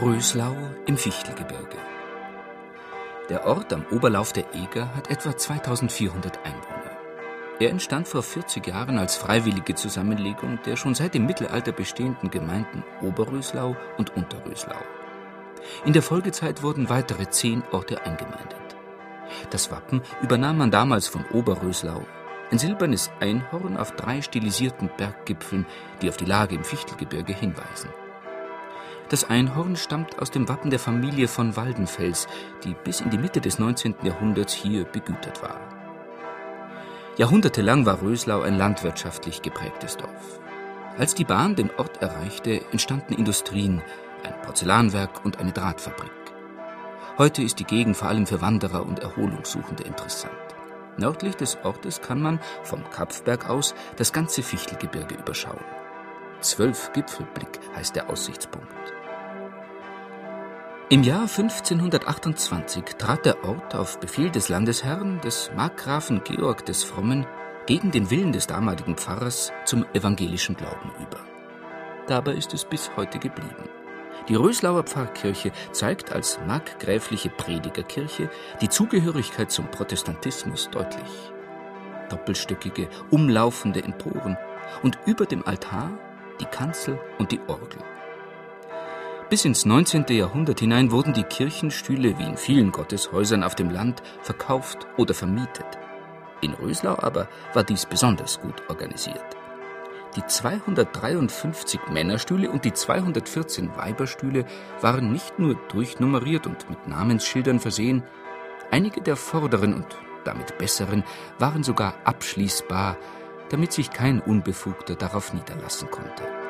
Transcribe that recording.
Röslau im Fichtelgebirge. Der Ort am Oberlauf der Eger hat etwa 2400 Einwohner. Er entstand vor 40 Jahren als freiwillige Zusammenlegung der schon seit dem Mittelalter bestehenden Gemeinden Oberröslau und Unterröslau. In der Folgezeit wurden weitere zehn Orte eingemeindet. Das Wappen übernahm man damals von Oberröslau. Ein silbernes Einhorn auf drei stilisierten Berggipfeln, die auf die Lage im Fichtelgebirge hinweisen. Das Einhorn stammt aus dem Wappen der Familie von Waldenfels, die bis in die Mitte des 19. Jahrhunderts hier begütert war. Jahrhundertelang war Röslau ein landwirtschaftlich geprägtes Dorf. Als die Bahn den Ort erreichte, entstanden Industrien, ein Porzellanwerk und eine Drahtfabrik. Heute ist die Gegend vor allem für Wanderer und Erholungssuchende interessant. Nördlich des Ortes kann man vom Kapfberg aus das ganze Fichtelgebirge überschauen. Zwölf Gipfelblick heißt der Aussichtspunkt. Im Jahr 1528 trat der Ort auf Befehl des Landesherrn, des Markgrafen Georg des Frommen, gegen den Willen des damaligen Pfarrers zum evangelischen Glauben über. Dabei ist es bis heute geblieben. Die Röslauer Pfarrkirche zeigt als markgräfliche Predigerkirche die Zugehörigkeit zum Protestantismus deutlich. Doppelstöckige, umlaufende Emporen und über dem Altar die Kanzel und die Orgel. Bis ins 19. Jahrhundert hinein wurden die Kirchenstühle wie in vielen Gotteshäusern auf dem Land verkauft oder vermietet. In Röslau aber war dies besonders gut organisiert. Die 253 Männerstühle und die 214 Weiberstühle waren nicht nur durchnummeriert und mit Namensschildern versehen, einige der vorderen und damit besseren waren sogar abschließbar, damit sich kein Unbefugter darauf niederlassen konnte.